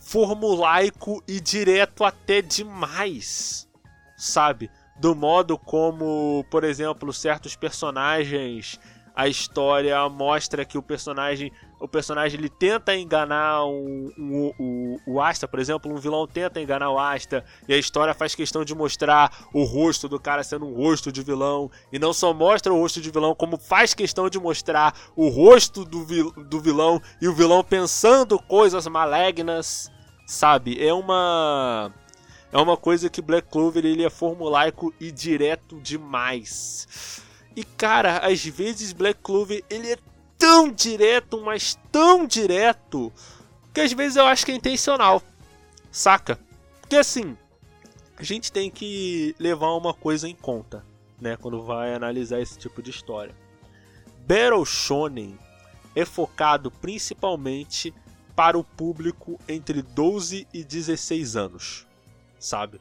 formulaico e direto até demais, sabe? Do modo como, por exemplo, certos personagens a história mostra que o personagem o personagem ele tenta enganar um, um, um, o Asta, por exemplo, um vilão tenta enganar o Asta, e a história faz questão de mostrar o rosto do cara sendo um rosto de vilão, e não só mostra o rosto de vilão, como faz questão de mostrar o rosto do, vil, do vilão e o vilão pensando coisas malignas, sabe? É uma é uma coisa que Black Clover ele é formulaico e direto demais. E cara, às vezes Black Clover ele é tão direto, mas tão direto, que às vezes eu acho que é intencional. Saca? Porque assim, a gente tem que levar uma coisa em conta, né, quando vai analisar esse tipo de história. Battle Shonen é focado principalmente para o público entre 12 e 16 anos, sabe?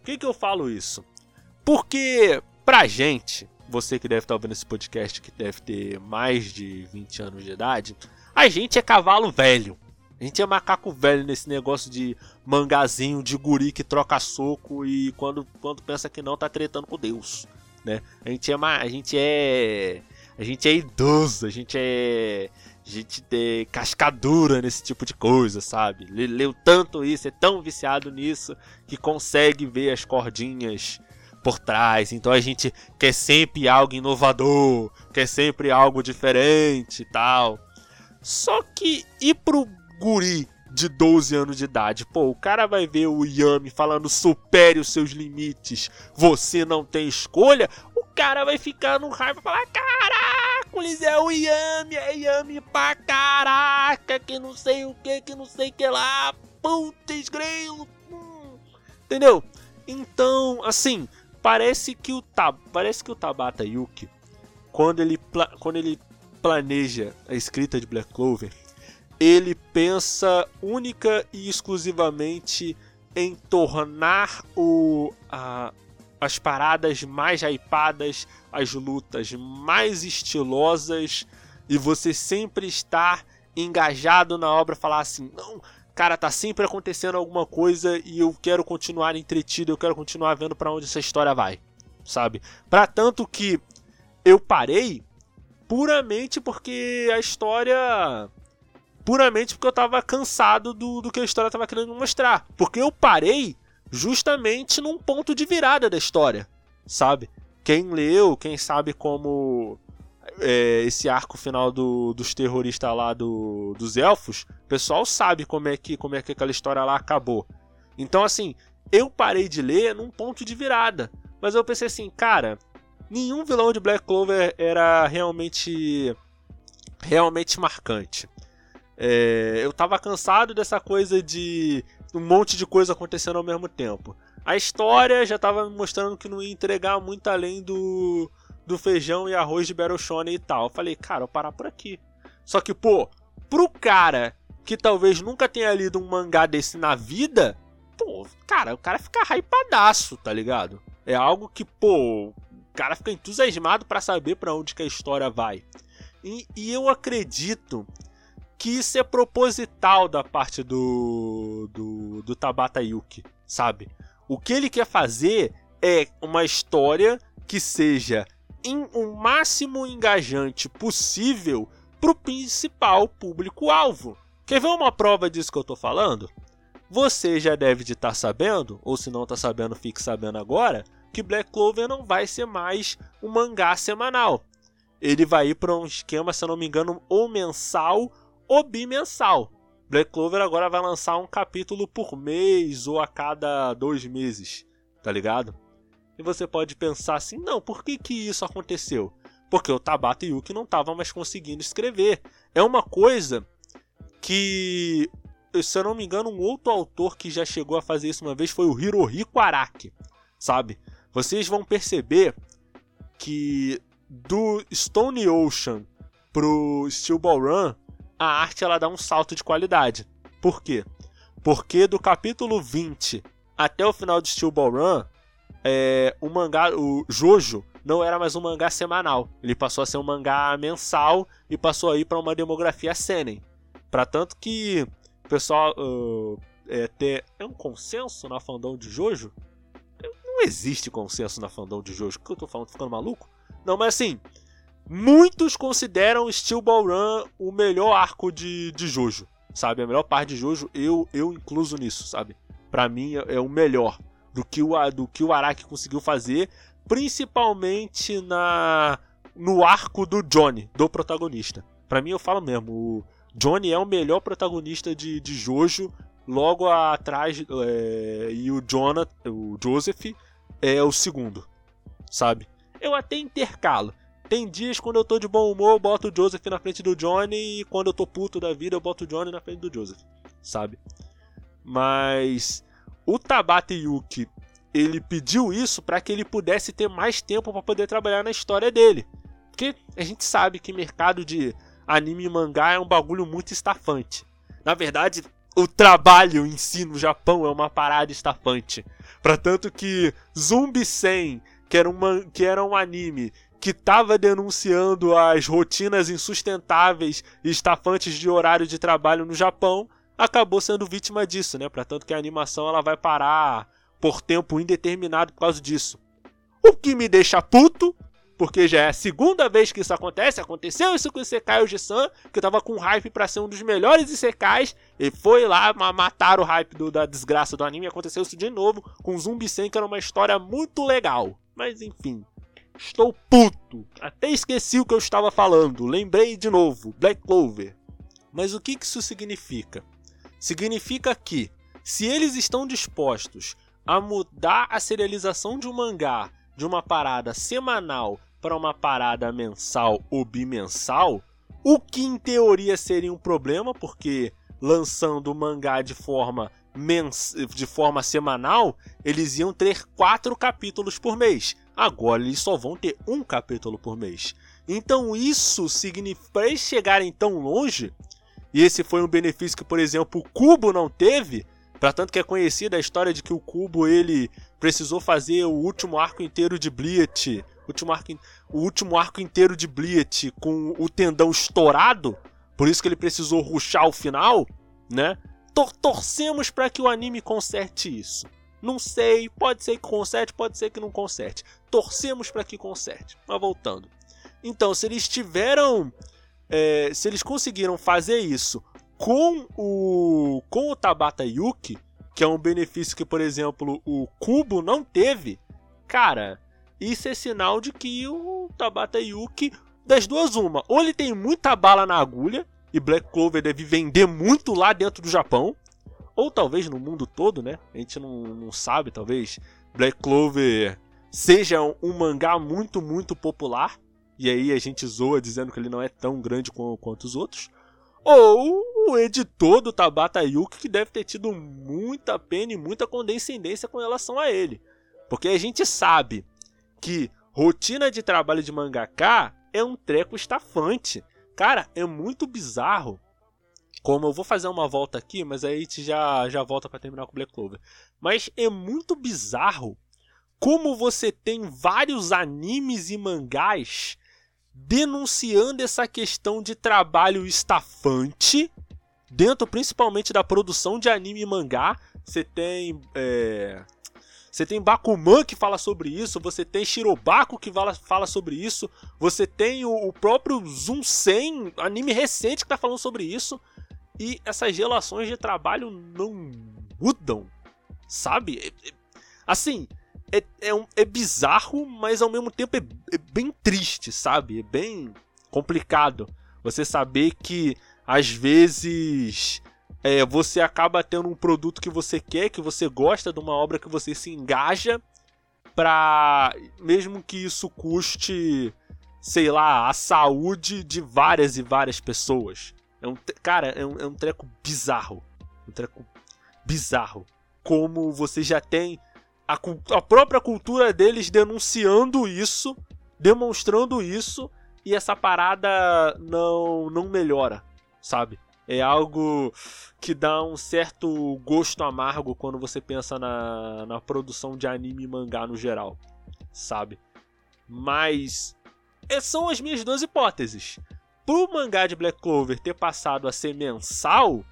Por que, que eu falo isso? Porque pra gente, você que deve estar ouvindo esse podcast, que deve ter mais de 20 anos de idade, a gente é cavalo velho, A gente é macaco velho nesse negócio de mangazinho, de guri que troca soco e quando, quando pensa que não, tá tretando com Deus, né? A gente é, a gente é, a gente é idoso, a gente é, a gente é cascadura nesse tipo de coisa, sabe? Leu tanto isso, é tão viciado nisso que consegue ver as cordinhas por trás. Então a gente quer sempre algo inovador, quer sempre algo diferente e tal. Só que ir pro guri de 12 anos de idade. Pô, o cara vai ver o Yami falando supere os seus limites, você não tem escolha. O cara vai ficar no raiva e falar: Caraca, é o Yami, é Yami pra caraca, que não sei o que, que não sei que lá. Putz, grilo. Hum. Entendeu? Então, assim, parece que o Tab parece que o Tabata Yuki quando ele quando ele planeja a escrita de Black Clover, ele pensa única e exclusivamente em tornar o, a, as paradas mais hypadas, as lutas mais estilosas e você sempre estar engajado na obra, falar assim, não, cara, tá sempre acontecendo alguma coisa e eu quero continuar entretido, eu quero continuar vendo para onde essa história vai, sabe? Para tanto que eu parei puramente porque a história puramente porque eu tava cansado do, do que a história tava querendo mostrar. Porque eu parei justamente num ponto de virada da história, sabe? Quem leu, quem sabe como é, esse arco final do, dos terroristas lá do, dos elfos, o pessoal sabe como é que como é que aquela história lá acabou. Então assim, eu parei de ler num ponto de virada, mas eu pensei assim, cara, nenhum vilão de Black Clover era realmente realmente marcante. É, eu tava cansado dessa coisa de um monte de coisa acontecendo ao mesmo tempo. A história já tava me mostrando que não ia entregar muito além do, do feijão e arroz de Shonen e tal. Eu falei, cara, eu parar por aqui. Só que, pô, pro cara que talvez nunca tenha lido um mangá desse na vida, pô, cara, o cara fica hypadaço, tá ligado? É algo que, pô, o cara fica entusiasmado para saber para onde que a história vai. E, e eu acredito que isso é proposital da parte do, do, do Tabata Yuki, sabe? O que ele quer fazer é uma história que seja em, o máximo engajante possível pro principal público-alvo. Quer ver uma prova disso que eu tô falando? Você já deve estar de sabendo, ou se não está sabendo, fique sabendo agora, que Black Clover não vai ser mais um mangá semanal. Ele vai ir para um esquema, se não me engano, ou mensal o bimensal. Black Clover agora vai lançar um capítulo por mês ou a cada dois meses, tá ligado? E você pode pensar assim, não, por que que isso aconteceu? Porque o Tabata Yuki não estava mais conseguindo escrever. É uma coisa que, se eu não me engano, um outro autor que já chegou a fazer isso uma vez foi o Hirohiko Araki, sabe? Vocês vão perceber que do Stone Ocean pro Steel Ball Run a arte ela dá um salto de qualidade. Por quê? Porque do capítulo 20 até o final de Steel Ball Run, é, o mangá, o Jojo, não era mais um mangá semanal. Ele passou a ser um mangá mensal e passou aí para uma demografia seinen. Para tanto que o pessoal uh, é, ter é um consenso na fandom de Jojo. Não existe consenso na fandom de Jojo. O que eu tô falando? Tô ficando maluco? Não, mas assim, Muitos consideram Steel Ball Run o melhor arco de, de Jojo, sabe? A melhor parte de Jojo, eu, eu incluso nisso, sabe? Pra mim é, é o melhor do que o, do que o Araki conseguiu fazer, principalmente na no arco do Johnny, do protagonista. Pra mim, eu falo mesmo, o Johnny é o melhor protagonista de, de Jojo, logo atrás, é, e o Jonathan, o Joseph, é o segundo, sabe? Eu até intercalo. Tem dias quando eu tô de bom humor, eu boto o Joseph na frente do Johnny, e quando eu tô puto da vida, eu boto o Johnny na frente do Joseph, sabe? Mas o Tabata Yuki, ele pediu isso para que ele pudesse ter mais tempo para poder trabalhar na história dele. Porque a gente sabe que mercado de anime e mangá é um bagulho muito estafante. Na verdade, o trabalho em si no Japão é uma parada estafante. Para tanto que Zumbi 100, que era, uma, que era um anime que estava denunciando as rotinas insustentáveis e estafantes de horário de trabalho no Japão, acabou sendo vítima disso, né? Para tanto que a animação ela vai parar por tempo indeterminado por causa disso. O que me deixa puto, porque já é a segunda vez que isso acontece. Aconteceu isso com o Isekai Oji-san, que tava com hype para ser um dos melhores Isekais, e foi lá matar o hype do, da desgraça do anime. Aconteceu isso de novo com Zumbi Sen, que era uma história muito legal. Mas enfim, estou puto. Até esqueci o que eu estava falando. Lembrei de novo, Black Clover. Mas o que isso significa? Significa que, se eles estão dispostos a mudar a serialização de um mangá de uma parada semanal para uma parada mensal ou bimensal, o que em teoria seria um problema, porque lançando o mangá de forma mens de forma semanal, eles iam ter quatro capítulos por mês. Agora eles só vão ter um capítulo por mês. Então isso significa para eles chegarem tão longe, e esse foi um benefício que, por exemplo, o Cubo não teve. Para tanto que é conhecida a história de que o Cubo ele precisou fazer o último arco inteiro de Bleach, último arco, o último arco inteiro de Bleach com o tendão estourado, por isso que ele precisou ruxar o final, né? Tor torcemos para que o anime conserte isso. Não sei, pode ser que conserte, pode ser que não conserte. Torcemos para que conserte. Mas voltando. Então, se eles tiveram é, se eles conseguiram fazer isso com o, com o Tabata Yuki, que é um benefício que, por exemplo, o Cubo não teve, cara, isso é sinal de que o Tabata Yuki, das duas, uma, ou ele tem muita bala na agulha, e Black Clover deve vender muito lá dentro do Japão, ou talvez no mundo todo, né? A gente não, não sabe, talvez Black Clover seja um, um mangá muito, muito popular, e aí a gente zoa dizendo que ele não é tão grande quanto os outros. Ou o editor do Tabata Yuki que deve ter tido muita pena e muita condescendência com relação a ele. Porque a gente sabe que rotina de trabalho de mangaka é um treco estafante. Cara, é muito bizarro. Como eu vou fazer uma volta aqui, mas aí a gente já, já volta para terminar com Black Clover. Mas é muito bizarro como você tem vários animes e mangás denunciando essa questão de trabalho estafante dentro principalmente da produção de anime e mangá. Você tem é... Você tem Bakuman que fala sobre isso, você tem Shirobako que fala, sobre isso, você tem o, o próprio Zunsen, anime recente que está falando sobre isso, e essas relações de trabalho não mudam, sabe? É, é, assim, é, é, um, é bizarro, mas ao mesmo tempo é, é bem triste, sabe? É bem complicado você saber que às vezes é, você acaba tendo um produto que você quer, que você gosta de uma obra que você se engaja para mesmo que isso custe, sei lá, a saúde de várias e várias pessoas. É um, cara, é um, é um treco bizarro. Um treco bizarro. Como você já tem a, a própria cultura deles denunciando isso, demonstrando isso, e essa parada não, não melhora, sabe? É algo que dá um certo gosto amargo quando você pensa na, na produção de anime e mangá no geral, sabe? Mas é, são as minhas duas hipóteses. Pro mangá de Black Clover ter passado a ser mensal,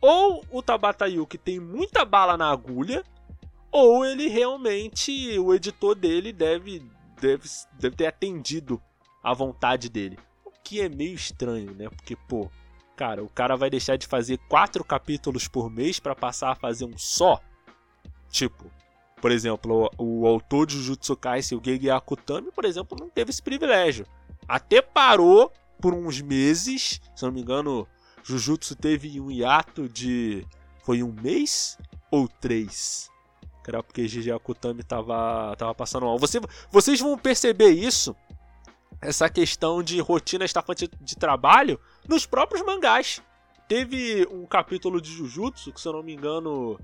ou o Tabata Yuki tem muita bala na agulha ou ele realmente, o editor dele deve, deve, deve ter atendido a vontade dele. O que é meio estranho, né? Porque, pô, cara, o cara vai deixar de fazer quatro capítulos por mês para passar a fazer um só? Tipo, por exemplo, o, o autor de Jujutsu Kaisen, o Gege Akutami, por exemplo, não teve esse privilégio. Até parou por uns meses, se não me engano, Jujutsu teve um hiato de. Foi um mês ou três? Era porque GG Akutami tava, tava passando mal. Você, vocês vão perceber isso, essa questão de rotina estafante de trabalho, nos próprios mangás. Teve um capítulo de Jujutsu, que se eu não me engano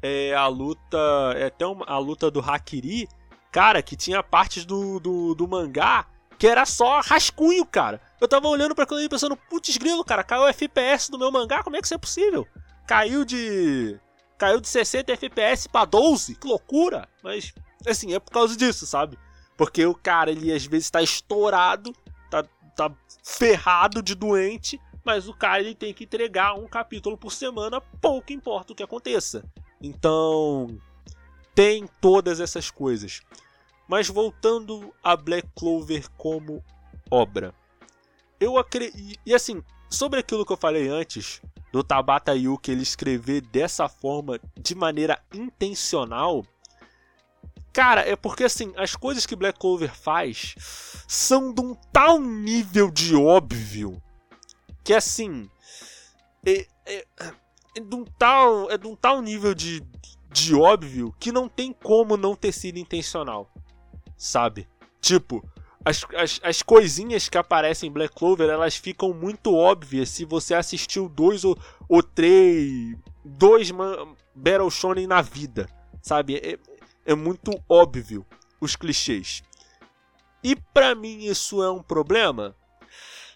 é a luta. É até uma, a luta do Hakiri, cara, que tinha partes do, do, do mangá que era só rascunho, cara. Eu tava olhando pra aquilo e pensando, putz grilo, cara, caiu o FPS do meu mangá, como é que isso é possível? Caiu de caiu de 60 FPS para 12, que loucura! Mas, assim, é por causa disso, sabe? Porque o cara, ele às vezes tá estourado, tá, tá ferrado de doente, mas o cara ele tem que entregar um capítulo por semana, pouco importa o que aconteça. Então, tem todas essas coisas. Mas voltando a Black Clover como obra. Eu acredito. E assim, sobre aquilo que eu falei antes, do Tabata Yuki ele escrever dessa forma, de maneira intencional. Cara, é porque assim, as coisas que Black Clover faz são de um tal nível de óbvio que assim. É, é, é de um tal. É de um tal nível de, de óbvio que não tem como não ter sido intencional sabe? Tipo, as, as, as coisinhas que aparecem em Black Clover, elas ficam muito óbvias se você assistiu dois ou, ou três, dois man, Battle Shonen na vida, sabe? É, é muito óbvio os clichês. E para mim isso é um problema?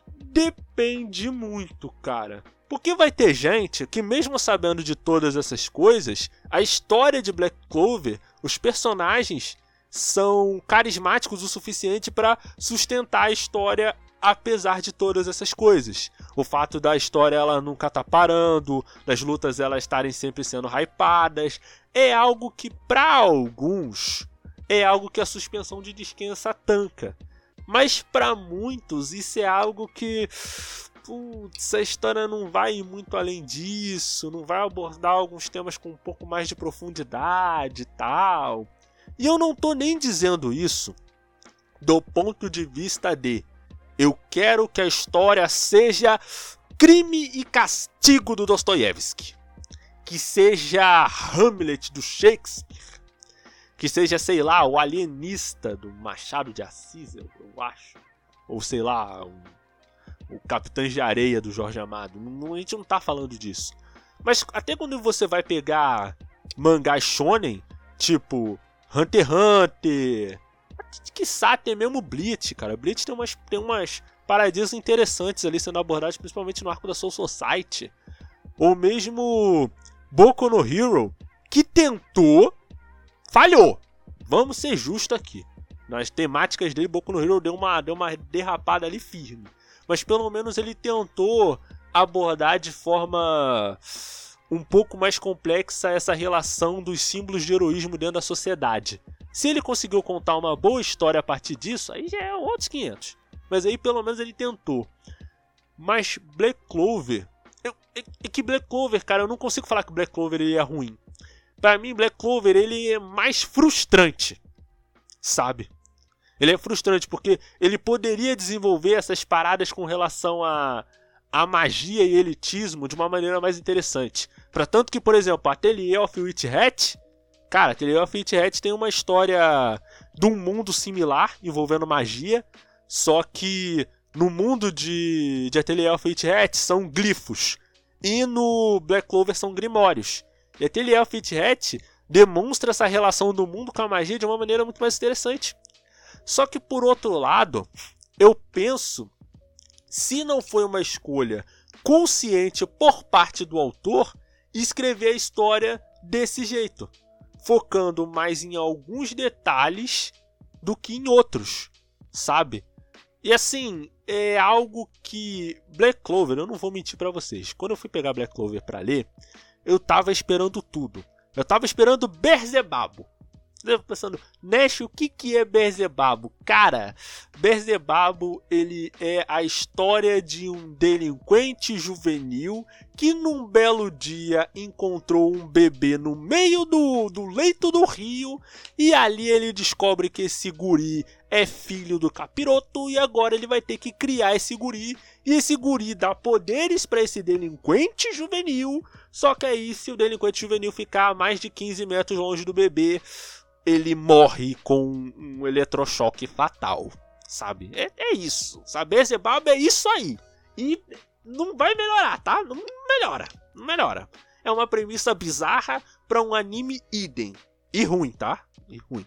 Depende muito, cara. Porque vai ter gente que, mesmo sabendo de todas essas coisas, a história de Black Clover, os personagens são carismáticos o suficiente para sustentar a história apesar de todas essas coisas. O fato da história ela nunca tá parando, das lutas elas estarem sempre sendo hypadas, é algo que para alguns é algo que a suspensão de descansa tanca. Mas para muitos isso é algo que putz, a história não vai muito além disso, não vai abordar alguns temas com um pouco mais de profundidade e tal. E eu não tô nem dizendo isso do ponto de vista de eu quero que a história seja crime e castigo do Dostoiévski, que seja Hamlet do Shakespeare, que seja, sei lá, o alienista do Machado de Assis, eu, eu acho, ou sei lá, o, o Capitã de Areia do Jorge Amado. Não, a gente não tá falando disso. Mas até quando você vai pegar mangás shonen, tipo Hunter x Hunter. Que até mesmo Bleach, cara. Bleach tem umas, tem umas paradinhas interessantes ali sendo abordadas, principalmente no arco da Soul Society. Ou mesmo Boku no Hero, que tentou, falhou. Vamos ser justos aqui. Nas temáticas dele, Boku no Hero deu uma, deu uma derrapada ali firme. Mas pelo menos ele tentou abordar de forma um pouco mais complexa essa relação dos símbolos de heroísmo dentro da sociedade. Se ele conseguiu contar uma boa história a partir disso, aí já é outros 500. Mas aí pelo menos ele tentou. Mas Black Clover. É, é que Black Clover, cara, eu não consigo falar que Black Clover ele é ruim. Para mim, Black Clover ele é mais frustrante. Sabe? Ele é frustrante porque ele poderia desenvolver essas paradas com relação a a magia e elitismo de uma maneira mais interessante. Para tanto que, por exemplo, Atelier of Witch Hat, cara, Atelier of Witch Hat tem uma história de um mundo similar envolvendo magia, só que no mundo de, de Atelier of Witch Hat são glifos e no Black Clover são grimórios. E Atelier of Witch Hat demonstra essa relação do mundo com a magia de uma maneira muito mais interessante. Só que por outro lado, eu penso se não foi uma escolha consciente por parte do autor escrever a história desse jeito, focando mais em alguns detalhes do que em outros, sabe? E assim, é algo que Black Clover, eu não vou mentir para vocês. Quando eu fui pegar Black Clover para ler, eu tava esperando tudo. Eu tava esperando Berzebabo pensando, Nash, o que, que é Berzebabo? Cara, Berzebabo ele é a história de um delinquente juvenil que num belo dia encontrou um bebê no meio do, do leito do rio e ali ele descobre que esse guri é filho do capiroto e agora ele vai ter que criar esse guri e esse guri dá poderes para esse delinquente juvenil. Só que aí, se o delinquente juvenil ficar a mais de 15 metros longe do bebê, ele morre com um eletrochoque fatal, sabe? É, é isso, sabe? Esse babo é isso aí. E não vai melhorar, tá? Não melhora, não melhora. É uma premissa bizarra para um anime idem. E ruim, tá? E ruim.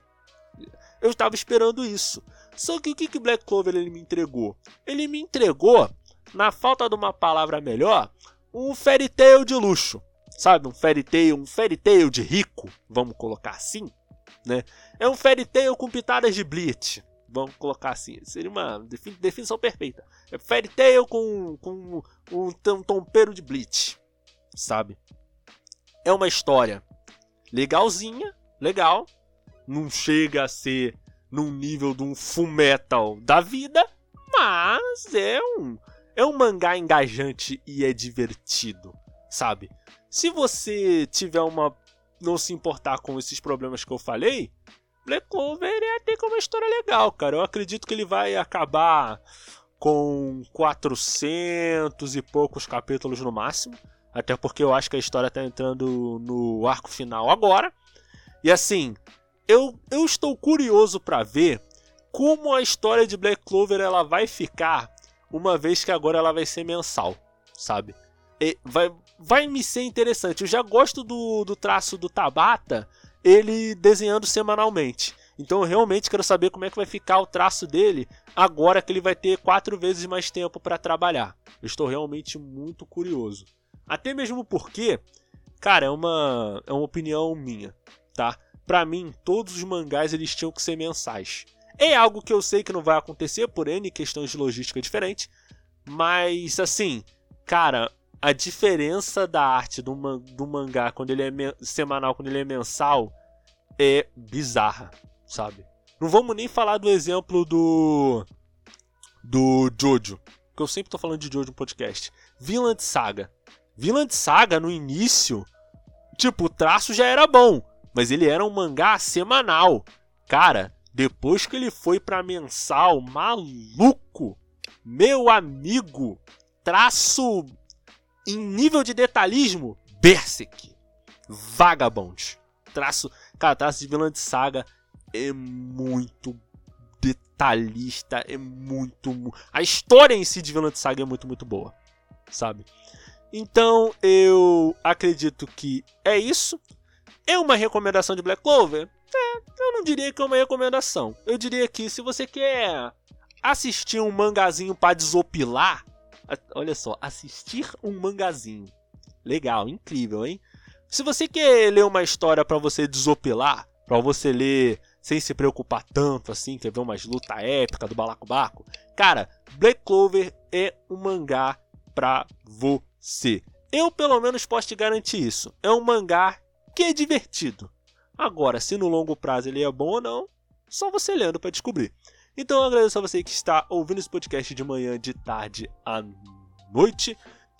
Eu estava esperando isso. Só que o que, que Black Clover ele me entregou? Ele me entregou, na falta de uma palavra melhor, um fairy tale de luxo. Sabe, um fairy tale, um fairy tale de rico, vamos colocar assim né? É um fairy tale com pitadas de Bleach, Vamos colocar assim. Seria uma definição perfeita. É Fairy Tail com, com um, um tompeiro de Bleach. Sabe? É uma história legalzinha, legal. Não chega a ser num nível de um full metal da vida, mas é um é um mangá engajante e é divertido, sabe? Se você tiver uma não se importar com esses problemas que eu falei, Black Clover é até com uma história legal, cara. Eu acredito que ele vai acabar com 400 e poucos capítulos no máximo. Até porque eu acho que a história tá entrando no arco final agora. E assim, eu, eu estou curioso para ver como a história de Black Clover ela vai ficar uma vez que agora ela vai ser mensal, sabe? E vai, vai me ser interessante. Eu já gosto do, do traço do Tabata, ele desenhando semanalmente. Então eu realmente quero saber como é que vai ficar o traço dele agora que ele vai ter quatro vezes mais tempo para trabalhar. Eu estou realmente muito curioso. Até mesmo porque, cara, é uma, é uma opinião minha, tá? Pra mim, todos os mangás eles tinham que ser mensais. É algo que eu sei que não vai acontecer por N questões de logística diferentes, mas assim, cara, a diferença da arte do, man do mangá quando ele é semanal, quando ele é mensal, é bizarra, sabe? Não vamos nem falar do exemplo do do Jojo, que eu sempre tô falando de Jojo no podcast. Vinland Saga. Vinland Saga no início, tipo, o traço já era bom, mas ele era um mangá semanal. Cara, depois que ele foi para mensal, maluco, meu amigo, traço em nível de detalhismo, Berserk, Vagabond. Traço, cara, traço de Vinland Saga é muito detalhista, é muito, a história em si de Vinland Saga é muito muito boa, sabe? Então eu acredito que é isso. É uma recomendação de Black Clover? É, eu não diria que é uma recomendação. Eu diria que se você quer assistir um mangazinho para desopilar, olha só, assistir um mangazinho. Legal, incrível, hein? Se você quer ler uma história para você desopilar, para você ler sem se preocupar tanto assim, quer ver umas luta épica do balacobaco, cara, Black Clover é um mangá pra você. Eu pelo menos posso te garantir isso. É um mangá que é divertido. Agora, se no longo prazo ele é bom ou não, só você lendo para descobrir. Então eu agradeço a você que está ouvindo esse podcast de manhã, de tarde à noite.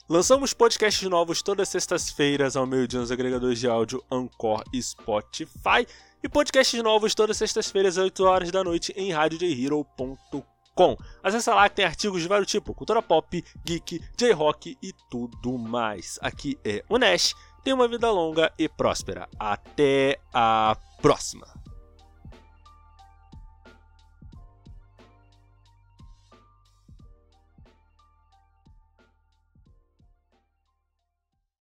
Lançamos podcasts novos todas as sextas-feiras ao meio-dia nos agregadores de áudio Anchor e Spotify. E podcasts novos todas as sextas-feiras às 8 horas da noite em radiojhero.com com. Acesse lá que tem artigos de vários tipos, cultura pop, geek, J-rock e tudo mais. Aqui é o Nash, tenha uma vida longa e próspera. Até a próxima!